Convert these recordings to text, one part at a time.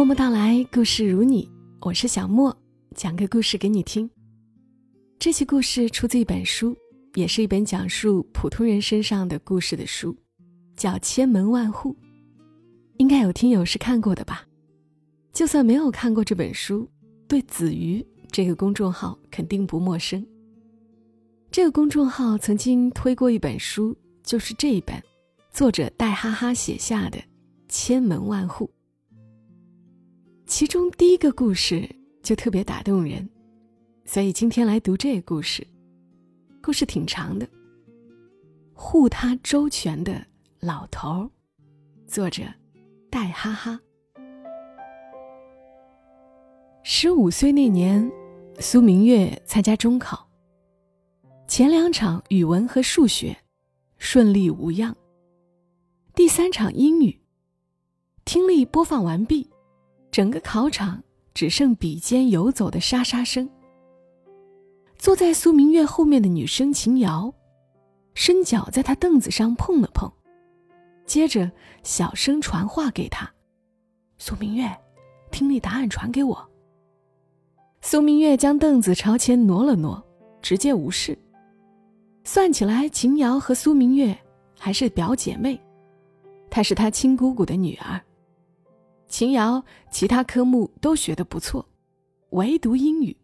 默默到来，故事如你，我是小莫，讲个故事给你听。这期故事出自一本书，也是一本讲述普通人身上的故事的书，叫《千门万户》。应该有听友是看过的吧？就算没有看过这本书，对子瑜这个公众号肯定不陌生。这个公众号曾经推过一本书，就是这一本，作者戴哈哈写下的《千门万户》。其中第一个故事就特别打动人，所以今天来读这个故事。故事挺长的。护他周全的老头儿，作者戴哈哈。十五岁那年，苏明月参加中考，前两场语文和数学顺利无恙。第三场英语听力播放完毕。整个考场只剩笔尖游走的沙沙声。坐在苏明月后面的女生秦瑶，伸脚在他凳子上碰了碰，接着小声传话给他：“苏明月，听力答案传给我。”苏明月将凳子朝前挪了挪，直接无视。算起来，秦瑶和苏明月还是表姐妹，她是他亲姑姑的女儿。秦瑶其他科目都学得不错，唯独英语，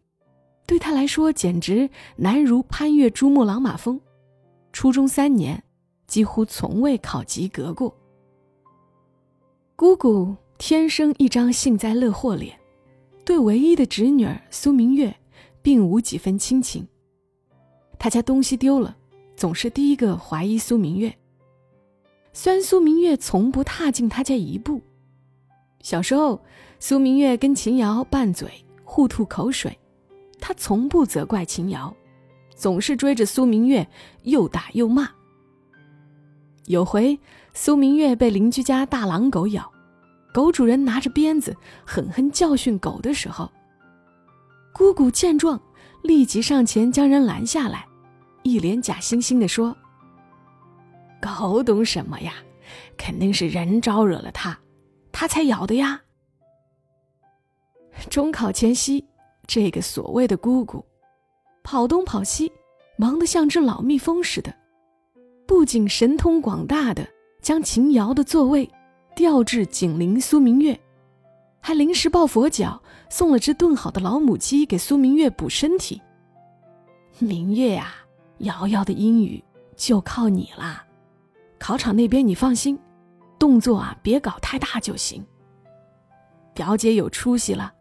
对他来说简直难如攀越珠穆朗玛峰。初中三年，几乎从未考及格过。姑姑天生一张幸灾乐祸脸，对唯一的侄女儿苏明月，并无几分亲情。他家东西丢了，总是第一个怀疑苏明月。虽然苏明月从不踏进他家一步。小时候，苏明月跟秦瑶拌嘴，互吐口水，他从不责怪秦瑶，总是追着苏明月又打又骂。有回，苏明月被邻居家大狼狗咬，狗主人拿着鞭子狠狠教训狗的时候，姑姑见状，立即上前将人拦下来，一脸假惺惺地说：“狗懂什么呀？肯定是人招惹了他。”他才咬的呀！中考前夕，这个所谓的姑姑，跑东跑西，忙得像只老蜜蜂似的，不仅神通广大的将秦瑶的座位调至紧邻苏明月，还临时抱佛脚送了只炖好的老母鸡给苏明月补身体。明月呀，瑶瑶的英语就靠你啦！考场那边你放心。动作啊，别搞太大就行。表姐有出息了，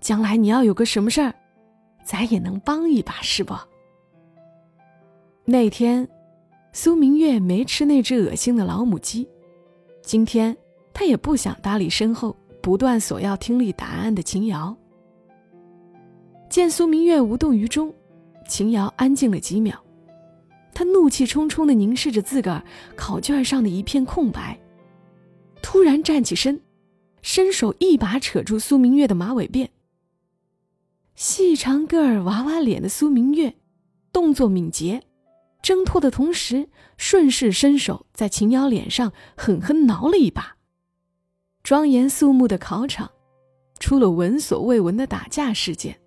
将来你要有个什么事儿，咱也能帮一把，是不？那天，苏明月没吃那只恶心的老母鸡，今天他也不想搭理身后不断索要听力答案的秦瑶。见苏明月无动于衷，秦瑶安静了几秒，他怒气冲冲地凝视着自个儿考卷上的一片空白。突然站起身，伸手一把扯住苏明月的马尾辫。细长个儿娃娃脸的苏明月，动作敏捷，挣脱的同时顺势伸手在秦瑶脸上狠狠挠了一把。庄严肃穆的考场，出了闻所未闻的打架事件。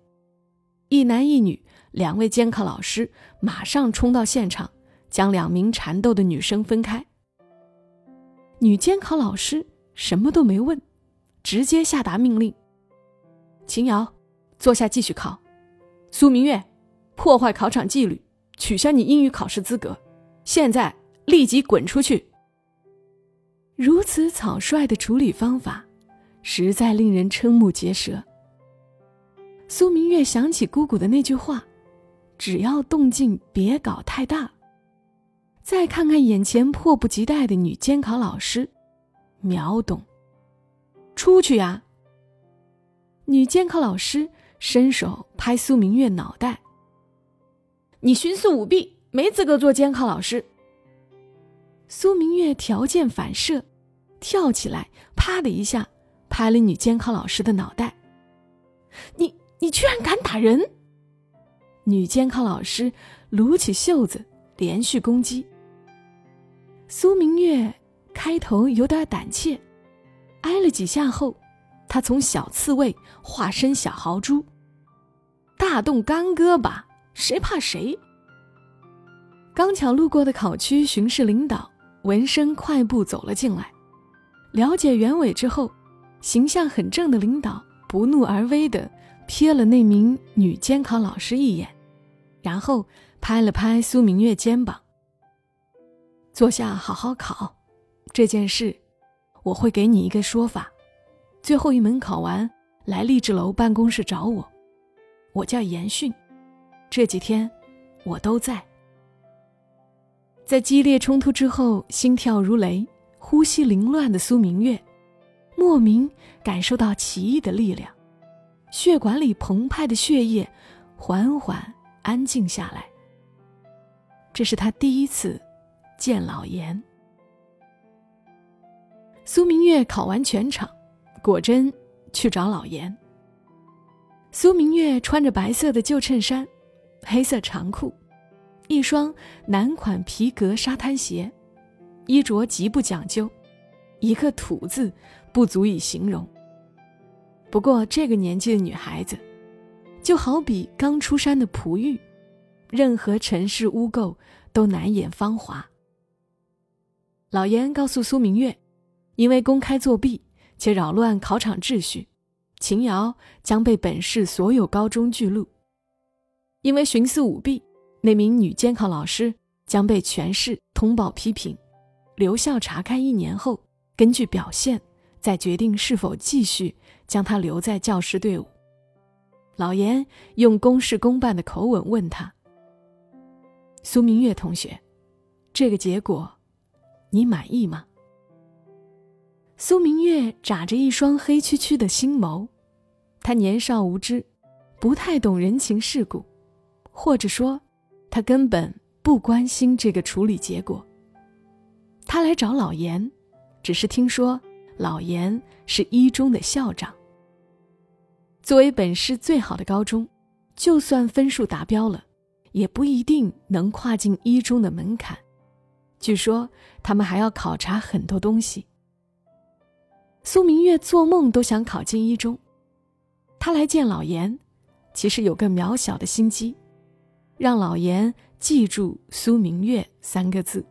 一男一女两位监考老师马上冲到现场，将两名缠斗的女生分开。女监考老师什么都没问，直接下达命令：“秦瑶，坐下继续考。苏明月，破坏考场纪律，取消你英语考试资格，现在立即滚出去。”如此草率的处理方法，实在令人瞠目结舌。苏明月想起姑姑的那句话：“只要动静别搞太大。”再看看眼前迫不及待的女监考老师，秒懂。出去呀！女监考老师伸手拍苏明月脑袋：“你徇私舞弊，没资格做监考老师。”苏明月条件反射，跳起来，啪的一下拍了女监考老师的脑袋：“你你居然敢打人！”女监考老师撸起袖子，连续攻击。苏明月开头有点胆怯，挨了几下后，他从小刺猬化身小豪猪。大动干戈吧，谁怕谁？刚巧路过的考区巡视领导闻声快步走了进来，了解原委之后，形象很正的领导不怒而威的瞥了那名女监考老师一眼，然后拍了拍苏明月肩膀：“坐下，好好考。这件事，我会给你一个说法。最后一门考完，来励志楼办公室找我。我叫严迅，这几天我都在。”在激烈冲突之后，心跳如雷、呼吸凌乱的苏明月，莫名感受到奇异的力量，血管里澎湃的血液缓缓安静下来。这是他第一次见老严。苏明月考完全场，果真去找老严。苏明月穿着白色的旧衬衫，黑色长裤。一双男款皮革沙滩鞋，衣着极不讲究，一个“土”字不足以形容。不过这个年纪的女孩子，就好比刚出山的璞玉，任何尘世污垢都难掩芳华。老严告诉苏明月，因为公开作弊且扰乱考场秩序，秦瑶将被本市所有高中拒录。因为徇私舞弊。那名女监考老师将被全市通报批评，留校查看一年后，根据表现再决定是否继续将她留在教师队伍。老严用公事公办的口吻问他：“苏明月同学，这个结果，你满意吗？”苏明月眨着一双黑黢黢的星眸，他年少无知，不太懂人情世故，或者说。他根本不关心这个处理结果。他来找老严，只是听说老严是一中的校长。作为本市最好的高中，就算分数达标了，也不一定能跨进一中的门槛。据说他们还要考察很多东西。苏明月做梦都想考进一中，他来见老严，其实有个渺小的心机。让老严记住“苏明月”三个字。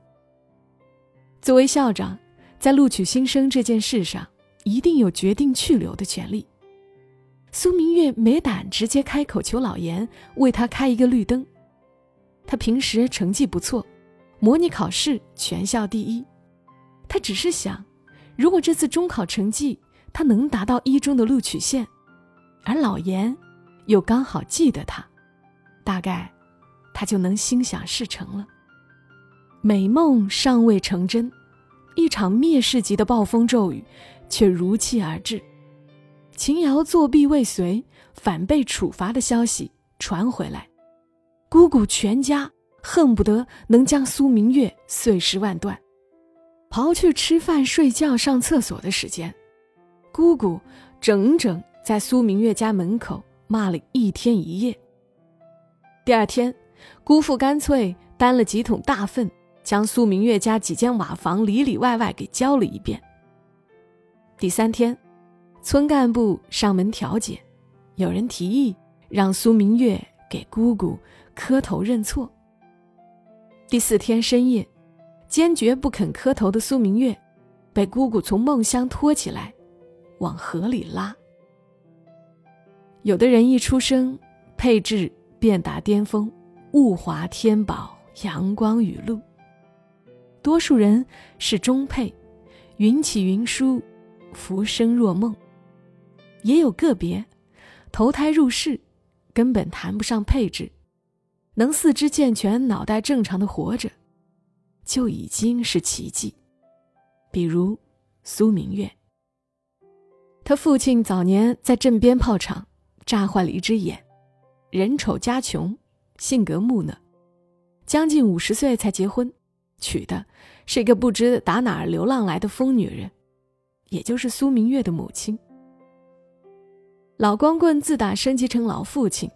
作为校长，在录取新生这件事上，一定有决定去留的权利。苏明月没胆直接开口求老严为他开一个绿灯。他平时成绩不错，模拟考试全校第一。他只是想，如果这次中考成绩他能达到一中的录取线，而老严又刚好记得他，大概。他就能心想事成了。美梦尚未成真，一场灭世级的暴风骤雨却如期而至。秦瑶作弊未遂，反被处罚的消息传回来，姑姑全家恨不得能将苏明月碎尸万段。刨去吃饭、睡觉、上厕所的时间，姑姑整整在苏明月家门口骂了一天一夜。第二天。姑父干脆担了几桶大粪，将苏明月家几间瓦房里里外外给浇了一遍。第三天，村干部上门调解，有人提议让苏明月给姑姑磕头认错。第四天深夜，坚决不肯磕头的苏明月，被姑姑从梦乡拖起来，往河里拉。有的人一出生配置便达巅峰。物华天宝，阳光雨露。多数人是中配，云起云舒，浮生若梦。也有个别投胎入世，根本谈不上配置，能四肢健全、脑袋正常的活着，就已经是奇迹。比如苏明月，他父亲早年在镇边炮厂炸坏了一只眼，人丑家穷。性格木讷，将近五十岁才结婚，娶的是一个不知打哪儿流浪来的疯女人，也就是苏明月的母亲。老光棍自打升级成老父亲，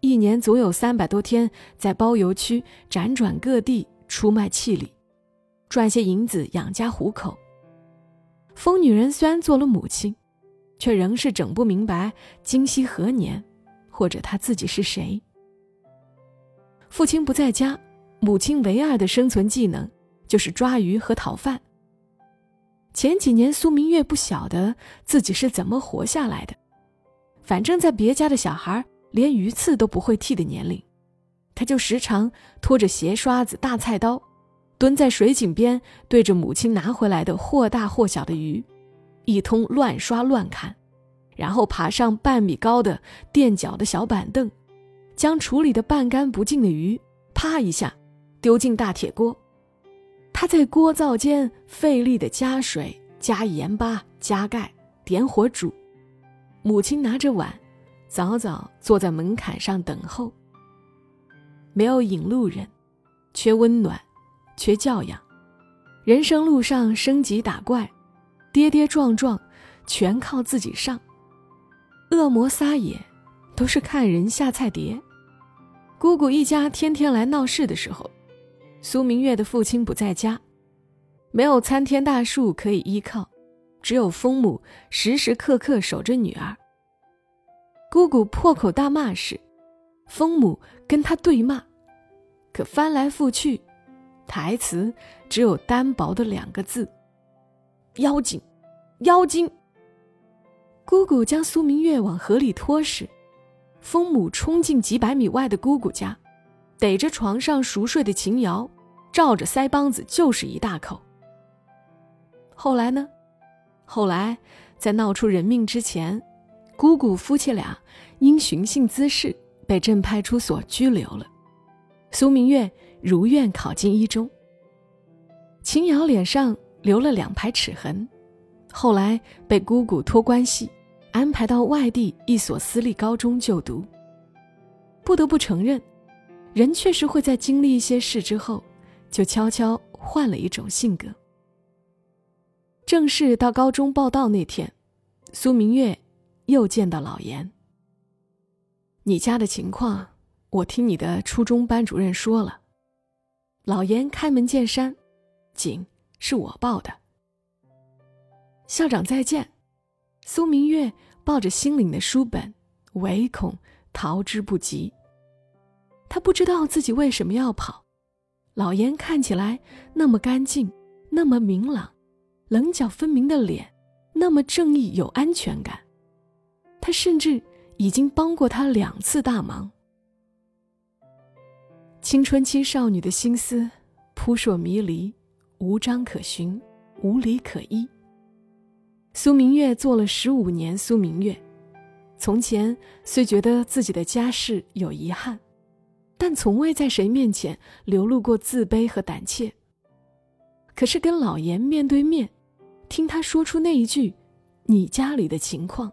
一年总有三百多天在包邮区辗转各地出卖气力，赚些银子养家糊口。疯女人虽然做了母亲，却仍是整不明白今夕何年，或者她自己是谁。父亲不在家，母亲唯二的生存技能就是抓鱼和讨饭。前几年，苏明月不晓得自己是怎么活下来的，反正在别家的小孩连鱼刺都不会剔的年龄，他就时常拖着鞋刷子、大菜刀，蹲在水井边，对着母亲拿回来的或大或小的鱼。一通乱刷乱砍，然后爬上半米高的垫脚的小板凳，将处理的半干不净的鱼啪一下丢进大铁锅。他在锅灶间费力的加水、加盐巴、加盖，点火煮。母亲拿着碗，早早坐在门槛上等候。没有引路人，缺温暖，缺教养，人生路上升级打怪。跌跌撞撞，全靠自己上。恶魔撒野，都是看人下菜碟。姑姑一家天天来闹事的时候，苏明月的父亲不在家，没有参天大树可以依靠，只有风母时时刻刻守着女儿。姑姑破口大骂时，风母跟他对骂，可翻来覆去，台词只有单薄的两个字。妖精，妖精！姑姑将苏明月往河里拖时，风母冲进几百米外的姑姑家，逮着床上熟睡的秦瑶，照着腮帮子就是一大口。后来呢？后来在闹出人命之前，姑姑夫妻俩因寻衅滋事被镇派出所拘留了。苏明月如愿考进一中。秦瑶脸上。留了两排齿痕，后来被姑姑托关系安排到外地一所私立高中就读。不得不承认，人确实会在经历一些事之后，就悄悄换了一种性格。正式到高中报到那天，苏明月又见到老严。你家的情况，我听你的初中班主任说了。老严开门见山，景。是我报的。校长再见。苏明月抱着心领的书本，唯恐逃之不及。他不知道自己为什么要跑。老严看起来那么干净，那么明朗，棱角分明的脸，那么正义有安全感。他甚至已经帮过他两次大忙。青春期少女的心思扑朔迷离。无章可循，无理可依。苏明月做了十五年苏明月，从前虽觉得自己的家世有遗憾，但从未在谁面前流露过自卑和胆怯。可是跟老严面对面，听他说出那一句“你家里的情况”，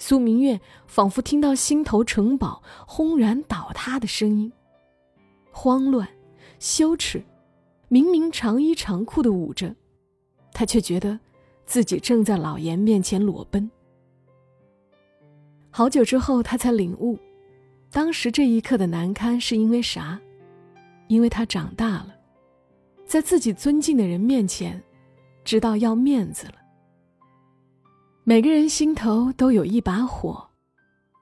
苏明月仿佛听到心头城堡轰然倒塌的声音，慌乱，羞耻。明明长衣长裤的捂着，他却觉得自己正在老严面前裸奔。好久之后，他才领悟，当时这一刻的难堪是因为啥？因为他长大了，在自己尊敬的人面前，知道要面子了。每个人心头都有一把火，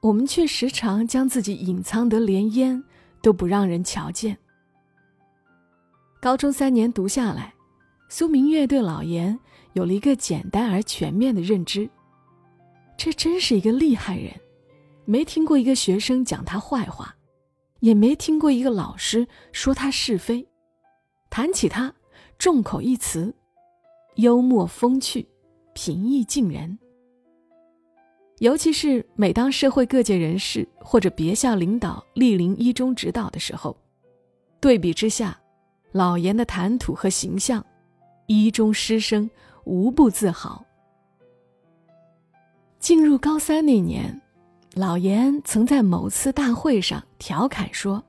我们却时常将自己隐藏得连烟都不让人瞧见。高中三年读下来，苏明月对老严有了一个简单而全面的认知。这真是一个厉害人，没听过一个学生讲他坏话，也没听过一个老师说他是非。谈起他，众口一词，幽默风趣，平易近人。尤其是每当社会各界人士或者别校领导莅临一中指导的时候，对比之下。老严的谈吐和形象，一中师生无不自豪。进入高三那年，老严曾在某次大会上调侃说：“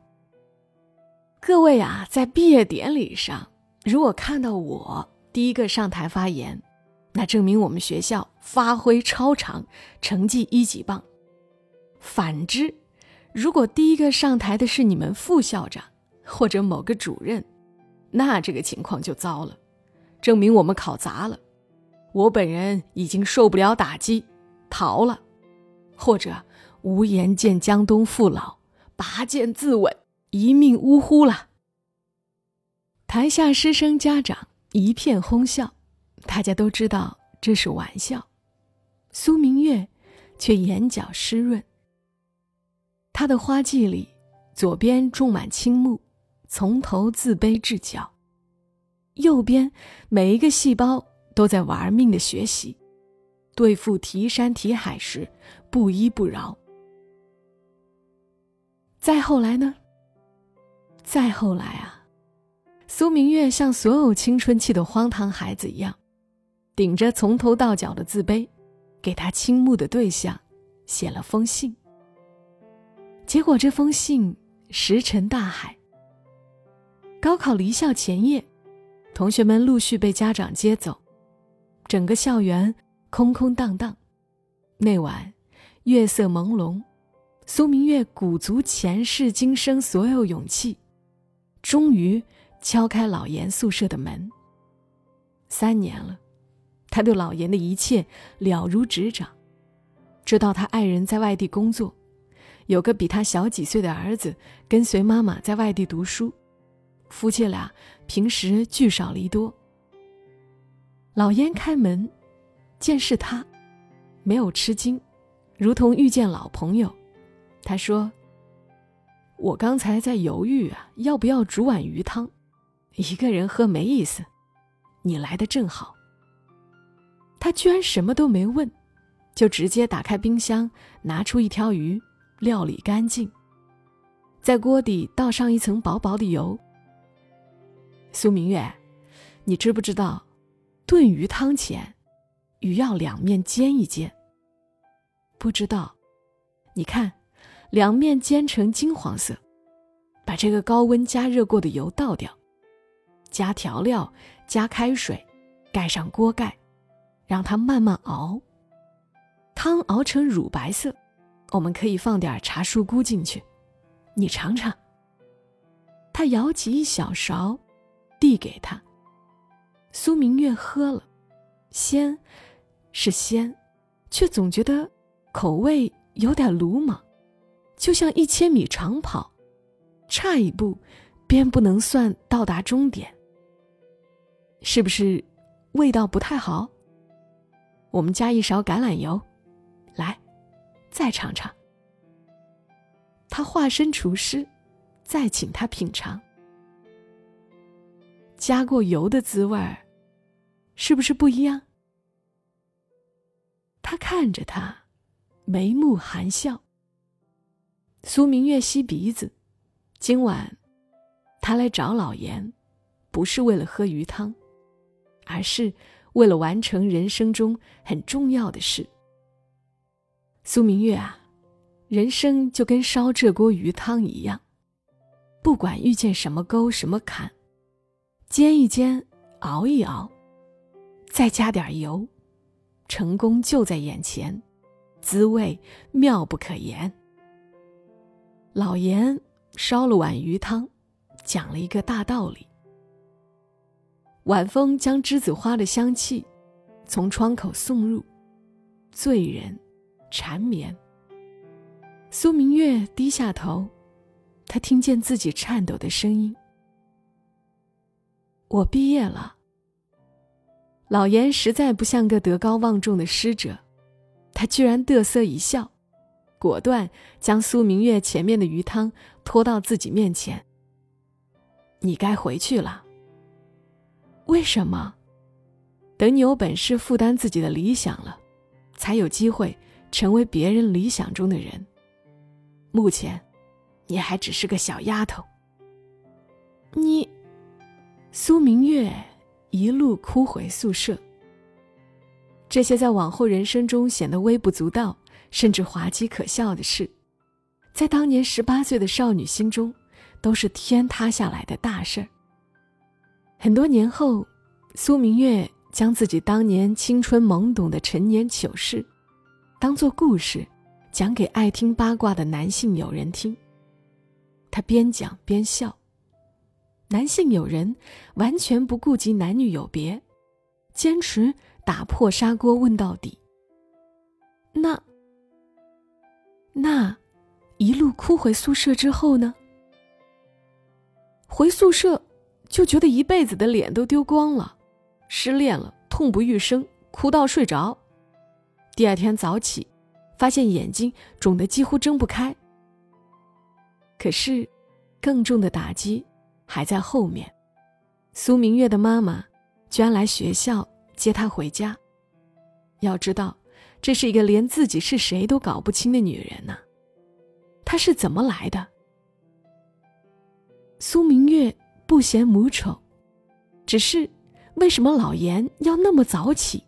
各位啊，在毕业典礼上，如果看到我第一个上台发言，那证明我们学校发挥超常，成绩一级棒。反之，如果第一个上台的是你们副校长或者某个主任，”那这个情况就糟了，证明我们考砸了。我本人已经受不了打击，逃了，或者无颜见江东父老，拔剑自刎，一命呜呼了。台下师生家长一片哄笑，大家都知道这是玩笑。苏明月却眼角湿润。他的花季里，左边种满青木，从头自卑至脚；右边每一个细胞都在玩命的学习，对付提山提海时不依不饶。再后来呢？再后来啊！苏明月像所有青春期的荒唐孩子一样，顶着从头到脚的自卑，给他倾慕的对象写了封信。结果这封信石沉大海。高考离校前夜，同学们陆续被家长接走，整个校园空空荡荡。那晚，月色朦胧，苏明月鼓足前世今生所有勇气，终于。敲开老严宿舍的门。三年了，他对老严的一切了如指掌，知道他爱人在外地工作，有个比他小几岁的儿子跟随妈妈在外地读书，夫妻俩平时聚少离多。老严开门，见是他，没有吃惊，如同遇见老朋友。他说：“我刚才在犹豫啊，要不要煮碗鱼汤。”一个人喝没意思，你来的正好。他居然什么都没问，就直接打开冰箱，拿出一条鱼，料理干净，在锅底倒上一层薄薄的油。苏明月，你知不知道，炖鱼汤前，鱼要两面煎一煎？不知道，你看，两面煎成金黄色，把这个高温加热过的油倒掉。加调料，加开水，盖上锅盖，让它慢慢熬。汤熬成乳白色，我们可以放点茶树菇进去。你尝尝。他舀起一小勺，递给他。苏明月喝了，鲜，是鲜，却总觉得口味有点鲁莽，就像一千米长跑，差一步，便不能算到达终点。是不是味道不太好？我们加一勺橄榄油，来，再尝尝。他化身厨师，再请他品尝。加过油的滋味儿，是不是不一样？他看着他，眉目含笑。苏明月吸鼻子，今晚他来找老严，不是为了喝鱼汤。而是为了完成人生中很重要的事。苏明月啊，人生就跟烧这锅鱼汤一样，不管遇见什么沟什么坎，煎一煎，熬一熬，再加点油，成功就在眼前，滋味妙不可言。老严烧了碗鱼汤，讲了一个大道理。晚风将栀子花的香气从窗口送入，醉人，缠绵。苏明月低下头，他听见自己颤抖的声音：“我毕业了。”老严实在不像个德高望重的师者，他居然得瑟一笑，果断将苏明月前面的鱼汤拖到自己面前：“你该回去了。”为什么？等你有本事负担自己的理想了，才有机会成为别人理想中的人。目前，你还只是个小丫头。你，苏明月一路哭回宿舍。这些在往后人生中显得微不足道，甚至滑稽可笑的事，在当年十八岁的少女心中，都是天塌下来的大事儿。很多年后，苏明月将自己当年青春懵懂的陈年糗事，当做故事，讲给爱听八卦的男性友人听。他边讲边笑。男性友人完全不顾及男女有别，坚持打破砂锅问到底。那那一路哭回宿舍之后呢？回宿舍就觉得一辈子的脸都丢光了，失恋了，痛不欲生，哭到睡着。第二天早起，发现眼睛肿得几乎睁不开。可是，更重的打击还在后面。苏明月的妈妈居然来学校接她回家。要知道，这是一个连自己是谁都搞不清的女人呢。她是怎么来的？苏明月不嫌母丑，只是为什么老严要那么早起？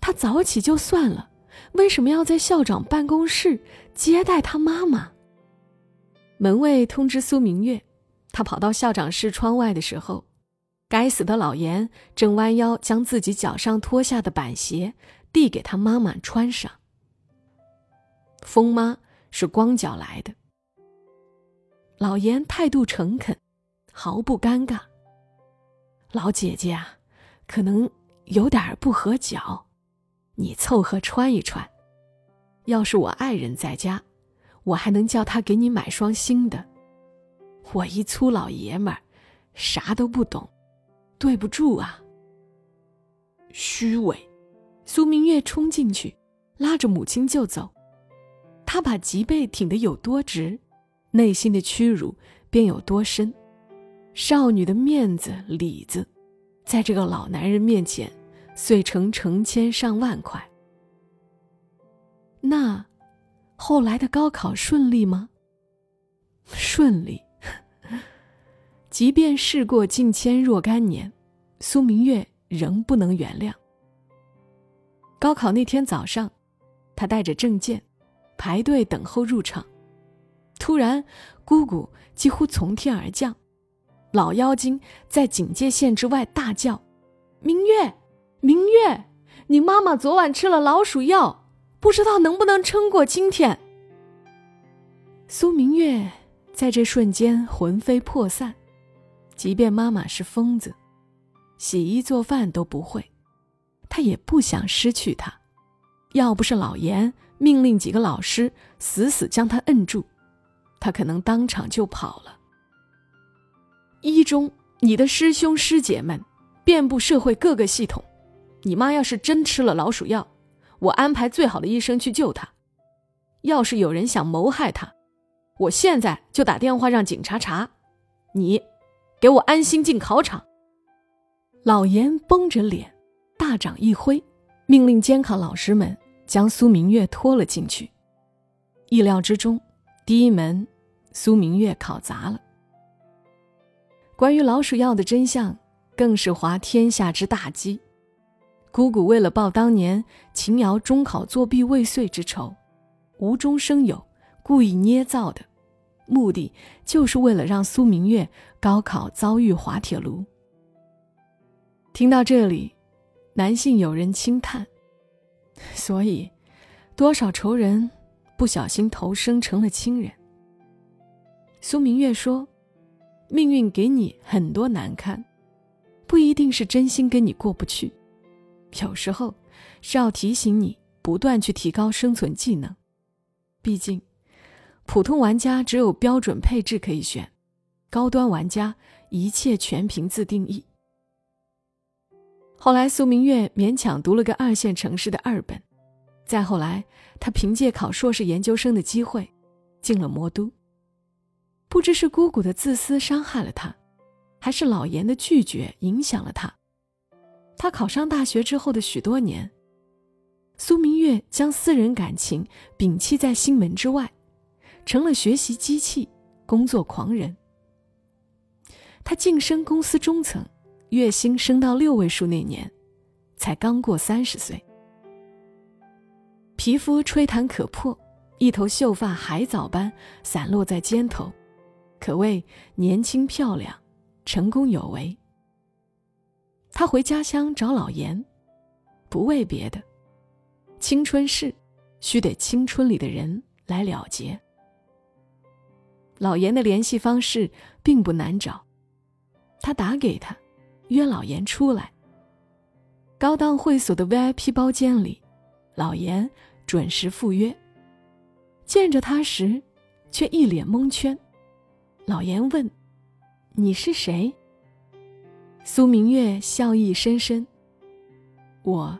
他早起就算了，为什么要在校长办公室接待他妈妈？门卫通知苏明月，他跑到校长室窗外的时候，该死的老严正弯腰将自己脚上脱下的板鞋递给他妈妈穿上。疯妈是光脚来的。老严态度诚恳，毫不尴尬。老姐姐啊，可能有点不合脚，你凑合穿一穿。要是我爱人在家，我还能叫他给你买双新的。我一粗老爷们儿，啥都不懂，对不住啊。虚伪！苏明月冲进去，拉着母亲就走。他把脊背挺得有多直。内心的屈辱便有多深，少女的面子里子，在这个老男人面前碎成成千上万块。那，后来的高考顺利吗？顺利。即便事过境迁若干年，苏明月仍不能原谅。高考那天早上，他带着证件，排队等候入场。突然，姑姑几乎从天而降，老妖精在警戒线之外大叫：“明月，明月，你妈妈昨晚吃了老鼠药，不知道能不能撑过今天。”苏明月在这瞬间魂飞魄散，即便妈妈是疯子，洗衣做饭都不会，她也不想失去她。要不是老严命令几个老师死死将她摁住。他可能当场就跑了。一中，你的师兄师姐们，遍布社会各个系统。你妈要是真吃了老鼠药，我安排最好的医生去救她。要是有人想谋害她，我现在就打电话让警察查。你，给我安心进考场。老严绷着脸，大掌一挥，命令监考老师们将苏明月拖了进去。意料之中。第一门，苏明月考砸了。关于老鼠药的真相，更是滑天下之大稽。姑姑为了报当年秦瑶中考作弊未遂之仇，无中生有，故意捏造的，目的就是为了让苏明月高考遭遇滑铁卢。听到这里，男性有人轻叹：“所以，多少仇人。”不小心投生成了亲人。苏明月说：“命运给你很多难堪，不一定是真心跟你过不去，有时候是要提醒你不断去提高生存技能。毕竟，普通玩家只有标准配置可以选，高端玩家一切全凭自定义。”后来，苏明月勉强读了个二线城市的二本。再后来，他凭借考硕士研究生的机会，进了魔都。不知是姑姑的自私伤害了他，还是老严的拒绝影响了他。他考上大学之后的许多年，苏明月将私人感情摒弃在心门之外，成了学习机器、工作狂人。他晋升公司中层，月薪升到六位数那年，才刚过三十岁。皮肤吹弹可破，一头秀发海藻般散落在肩头，可谓年轻漂亮，成功有为。他回家乡找老严，不为别的，青春事须得青春里的人来了结。老严的联系方式并不难找，他打给他，约老严出来。高档会所的 VIP 包间里，老严。准时赴约。见着他时，却一脸蒙圈。老严问：“你是谁？”苏明月笑意深深：“我，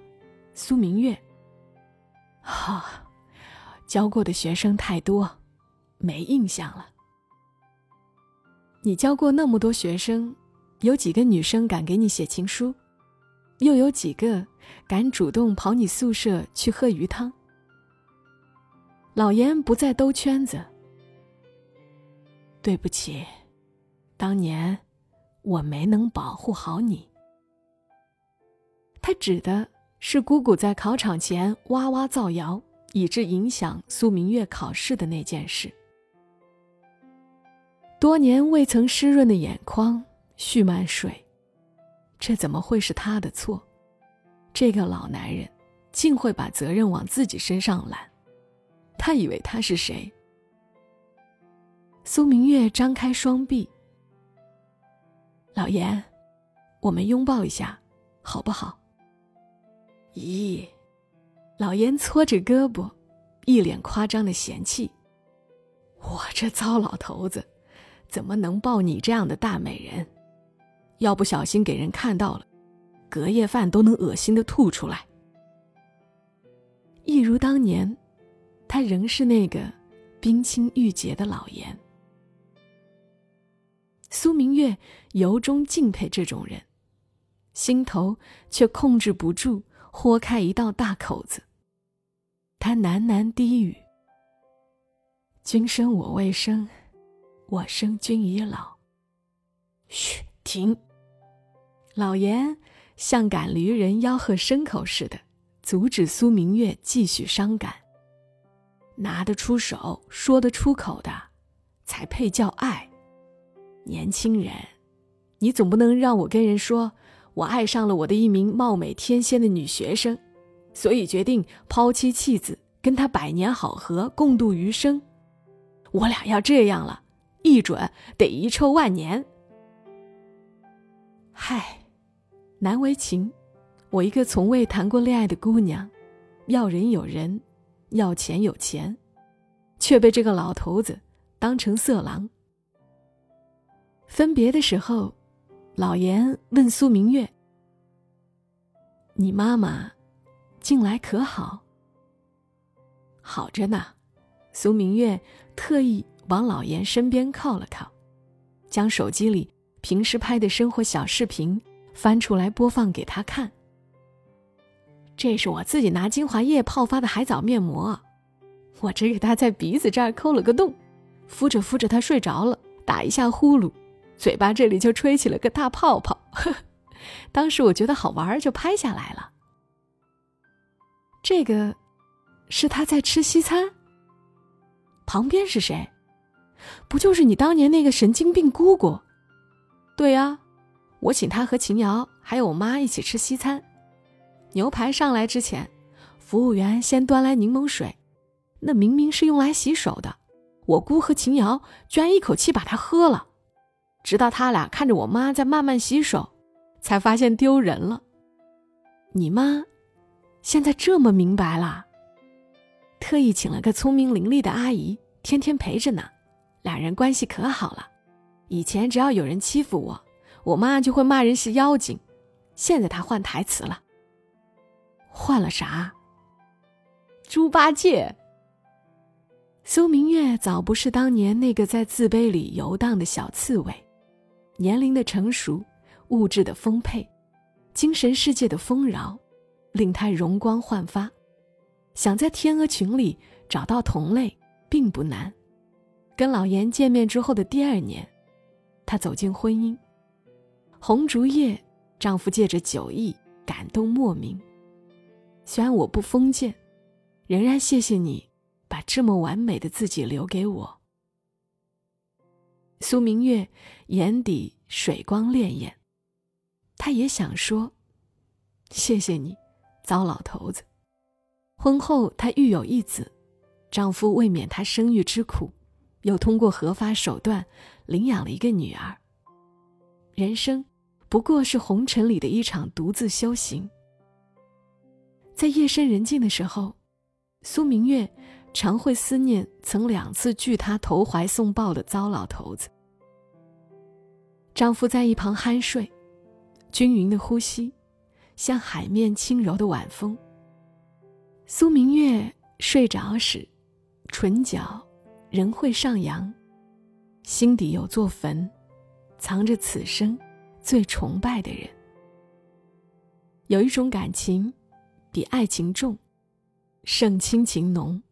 苏明月。哈，教过的学生太多，没印象了。你教过那么多学生，有几个女生敢给你写情书？又有几个敢主动跑你宿舍去喝鱼汤？”老严不再兜圈子。对不起，当年我没能保护好你。他指的是姑姑在考场前哇哇造谣，以致影响苏明月考试的那件事。多年未曾湿润的眼眶蓄满水，这怎么会是他的错？这个老男人竟会把责任往自己身上揽。他以为他是谁？苏明月张开双臂，老严，我们拥抱一下，好不好？咦，老严搓着胳膊，一脸夸张的嫌弃：“我这糟老头子，怎么能抱你这样的大美人？要不小心给人看到了，隔夜饭都能恶心的吐出来。”一如当年。他仍是那个冰清玉洁的老颜。苏明月由衷敬佩这种人，心头却控制不住豁开一道大口子。他喃喃低语：“君生我未生，我生君已老。”嘘，停！老严像赶驴人吆喝牲口似的，阻止苏明月继续伤感。拿得出手、说得出口的，才配叫爱。年轻人，你总不能让我跟人说，我爱上了我的一名貌美天仙的女学生，所以决定抛妻弃子，跟她百年好合，共度余生。我俩要这样了，一准得遗臭万年。嗨，难为情，我一个从未谈过恋爱的姑娘，要人有人。要钱有钱，却被这个老头子当成色狼。分别的时候，老严问苏明月：“你妈妈近来可好？”“好着呢。”苏明月特意往老严身边靠了靠，将手机里平时拍的生活小视频翻出来播放给他看。这是我自己拿精华液泡发的海藻面膜，我只给他在鼻子这儿抠了个洞，敷着敷着他睡着了，打一下呼噜，嘴巴这里就吹起了个大泡泡。当时我觉得好玩，就拍下来了。这个，是他在吃西餐。旁边是谁？不就是你当年那个神经病姑姑？对呀，我请他和秦瑶还有我妈一起吃西餐。牛排上来之前，服务员先端来柠檬水，那明明是用来洗手的。我姑和秦瑶居然一口气把它喝了，直到他俩看着我妈在慢慢洗手，才发现丢人了。你妈现在这么明白了，特意请了个聪明伶俐的阿姨，天天陪着呢，俩人关系可好了。以前只要有人欺负我，我妈就会骂人是妖精，现在她换台词了。换了啥？猪八戒。苏明月早不是当年那个在自卑里游荡的小刺猬，年龄的成熟，物质的丰沛，精神世界的丰饶，令他容光焕发。想在天鹅群里找到同类，并不难。跟老严见面之后的第二年，他走进婚姻。红烛夜，丈夫借着酒意感动莫名。虽然我不封建，仍然谢谢你把这么完美的自己留给我。苏明月眼底水光潋滟，他也想说：“谢谢你，糟老头子。”婚后她育有一子，丈夫为免她生育之苦，又通过合法手段领养了一个女儿。人生不过是红尘里的一场独自修行。在夜深人静的时候，苏明月常会思念曾两次拒她投怀送抱的糟老头子。丈夫在一旁酣睡，均匀的呼吸，像海面轻柔的晚风。苏明月睡着时，唇角仍会上扬，心底有座坟，藏着此生最崇拜的人。有一种感情，比爱情重，胜亲情浓，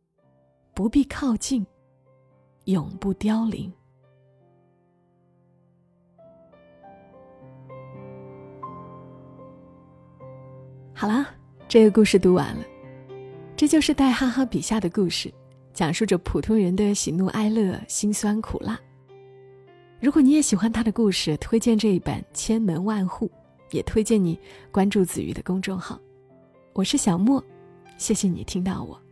不必靠近，永不凋零。好啦，这个故事读完了，这就是戴哈哈笔下的故事，讲述着普通人的喜怒哀乐、辛酸苦辣。如果你也喜欢他的故事，推荐这一本《千门万户》。也推荐你关注子瑜的公众号，我是小莫，谢谢你听到我。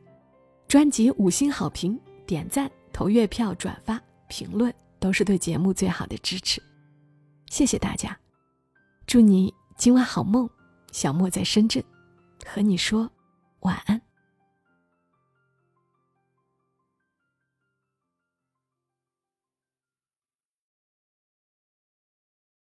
专辑五星好评、点赞、投月票、转发、评论，都是对节目最好的支持。谢谢大家，祝你今晚好梦。小莫在深圳，和你说晚安。